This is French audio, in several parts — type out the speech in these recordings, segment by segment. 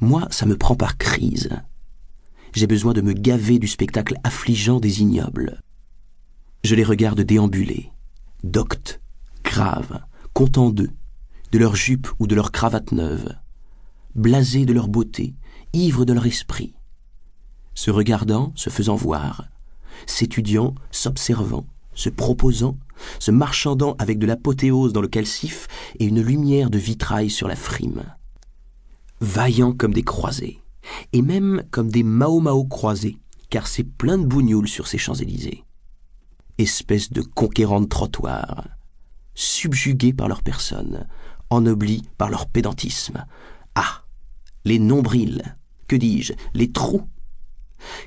Moi, ça me prend par crise. J'ai besoin de me gaver du spectacle affligeant des ignobles. Je les regarde déambuler, doctes, graves, contents d'eux, de leur jupe ou de leur cravate neuve, blasés de leur beauté, ivres de leur esprit, se regardant, se faisant voir, s'étudiant, s'observant, se proposant, se marchandant avec de l'apothéose dans le calcif et une lumière de vitrail sur la frime. Vaillants comme des croisés, et même comme des Mao croisés, car c'est plein de bougnoules sur ces Champs-Élysées. Espèce de conquérants de trottoirs, subjugués par leur personne, ennoblis par leur pédantisme. Ah Les nombrils, que dis-je, les trous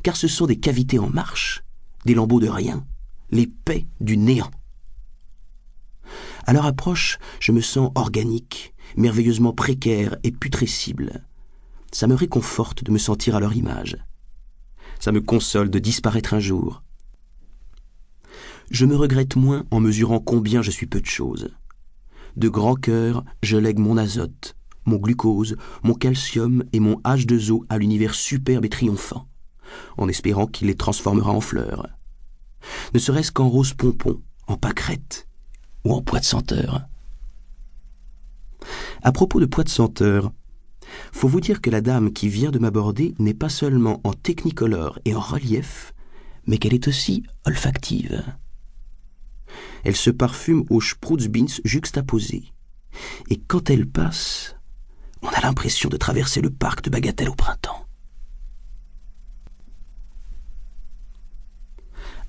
Car ce sont des cavités en marche, des lambeaux de rien, les paix du néant. À leur approche, je me sens organique, merveilleusement précaire et putrescible. Ça me réconforte de me sentir à leur image. Ça me console de disparaître un jour. Je me regrette moins en mesurant combien je suis peu de choses. De grand cœur, je lègue mon azote, mon glucose, mon calcium et mon H2O à l'univers superbe et triomphant, en espérant qu'il les transformera en fleurs. Ne serait-ce qu'en rose pompon, en pâquerette ou en poids de senteur. À propos de poids de senteur, faut vous dire que la dame qui vient de m'aborder n'est pas seulement en technicolore et en relief, mais qu'elle est aussi olfactive. Elle se parfume aux Sprutzbins juxtaposés. Et quand elle passe, on a l'impression de traverser le parc de Bagatelle au printemps.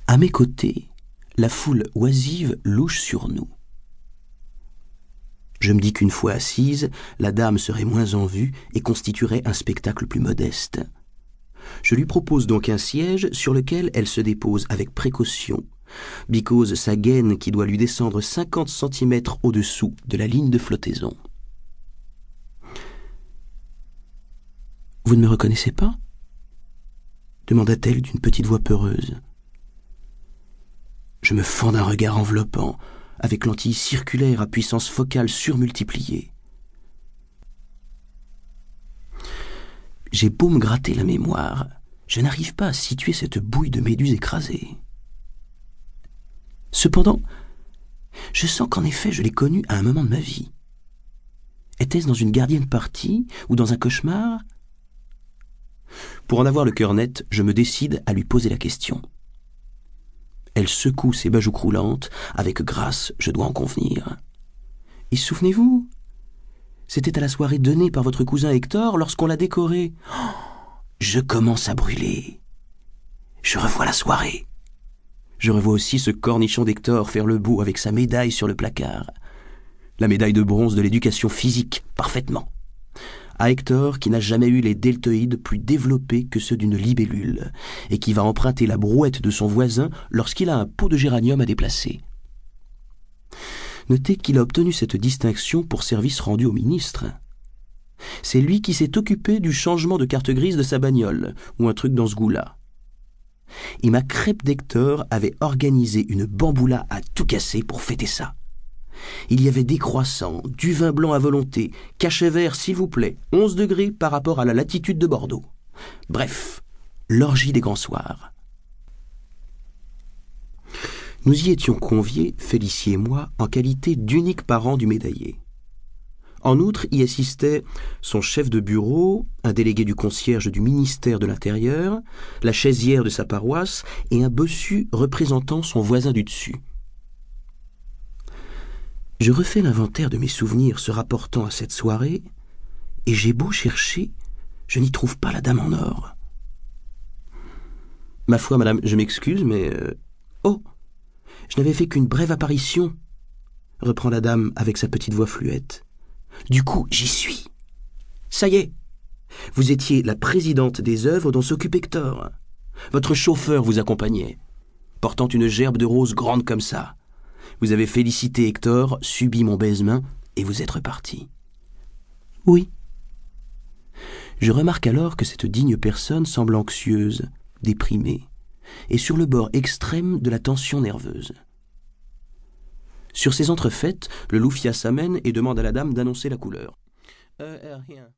À mes côtés, la foule oisive louche sur nous. Je me dis qu'une fois assise, la dame serait moins en vue et constituerait un spectacle plus modeste. Je lui propose donc un siège sur lequel elle se dépose avec précaution, bicose sa gaine qui doit lui descendre cinquante centimètres au-dessous de la ligne de flottaison. Vous ne me reconnaissez pas? demanda-t-elle d'une petite voix peureuse. Je me fends d'un regard enveloppant, avec lentille circulaire à puissance focale surmultipliée. J'ai beau me gratter la mémoire, je n'arrive pas à situer cette bouille de méduse écrasée. Cependant, je sens qu'en effet je l'ai connue à un moment de ma vie. Était-ce dans une gardienne partie ou dans un cauchemar? Pour en avoir le cœur net, je me décide à lui poser la question. Elle secoue ses bajoux croulantes, avec grâce, je dois en convenir. Et souvenez-vous, c'était à la soirée donnée par votre cousin Hector lorsqu'on l'a décoré. Oh, je commence à brûler. Je revois la soirée. Je revois aussi ce cornichon d'Hector faire le beau avec sa médaille sur le placard. La médaille de bronze de l'éducation physique, parfaitement à Hector qui n'a jamais eu les deltoïdes plus développés que ceux d'une libellule, et qui va emprunter la brouette de son voisin lorsqu'il a un pot de géranium à déplacer. Notez qu'il a obtenu cette distinction pour service rendu au ministre. C'est lui qui s'est occupé du changement de carte grise de sa bagnole, ou un truc dans ce goût-là. Et ma crêpe d'Hector avait organisé une bamboula à tout casser pour fêter ça. Il y avait des croissants, du vin blanc à volonté, cachet vert s'il vous plaît, 11 degrés par rapport à la latitude de Bordeaux. Bref, l'orgie des grands soirs. Nous y étions conviés, Félicie et moi, en qualité d'uniques parents du médaillé. En outre, y assistaient son chef de bureau, un délégué du concierge du ministère de l'Intérieur, la chaisière de sa paroisse et un bossu représentant son voisin du dessus. Je refais l'inventaire de mes souvenirs se rapportant à cette soirée, et j'ai beau chercher, je n'y trouve pas la dame en or. Ma foi, madame, je m'excuse, mais... Euh, oh Je n'avais fait qu'une brève apparition, reprend la dame avec sa petite voix fluette. Du coup, j'y suis. Ça y est. Vous étiez la présidente des œuvres dont s'occupe Hector. Votre chauffeur vous accompagnait, portant une gerbe de roses grande comme ça. Vous avez félicité Hector, subi mon baisement, et vous êtes reparti. Oui. Je remarque alors que cette digne personne semble anxieuse, déprimée, et sur le bord extrême de la tension nerveuse. Sur ces entrefaites, le loufia s'amène et demande à la dame d'annoncer la couleur. Euh, euh rien.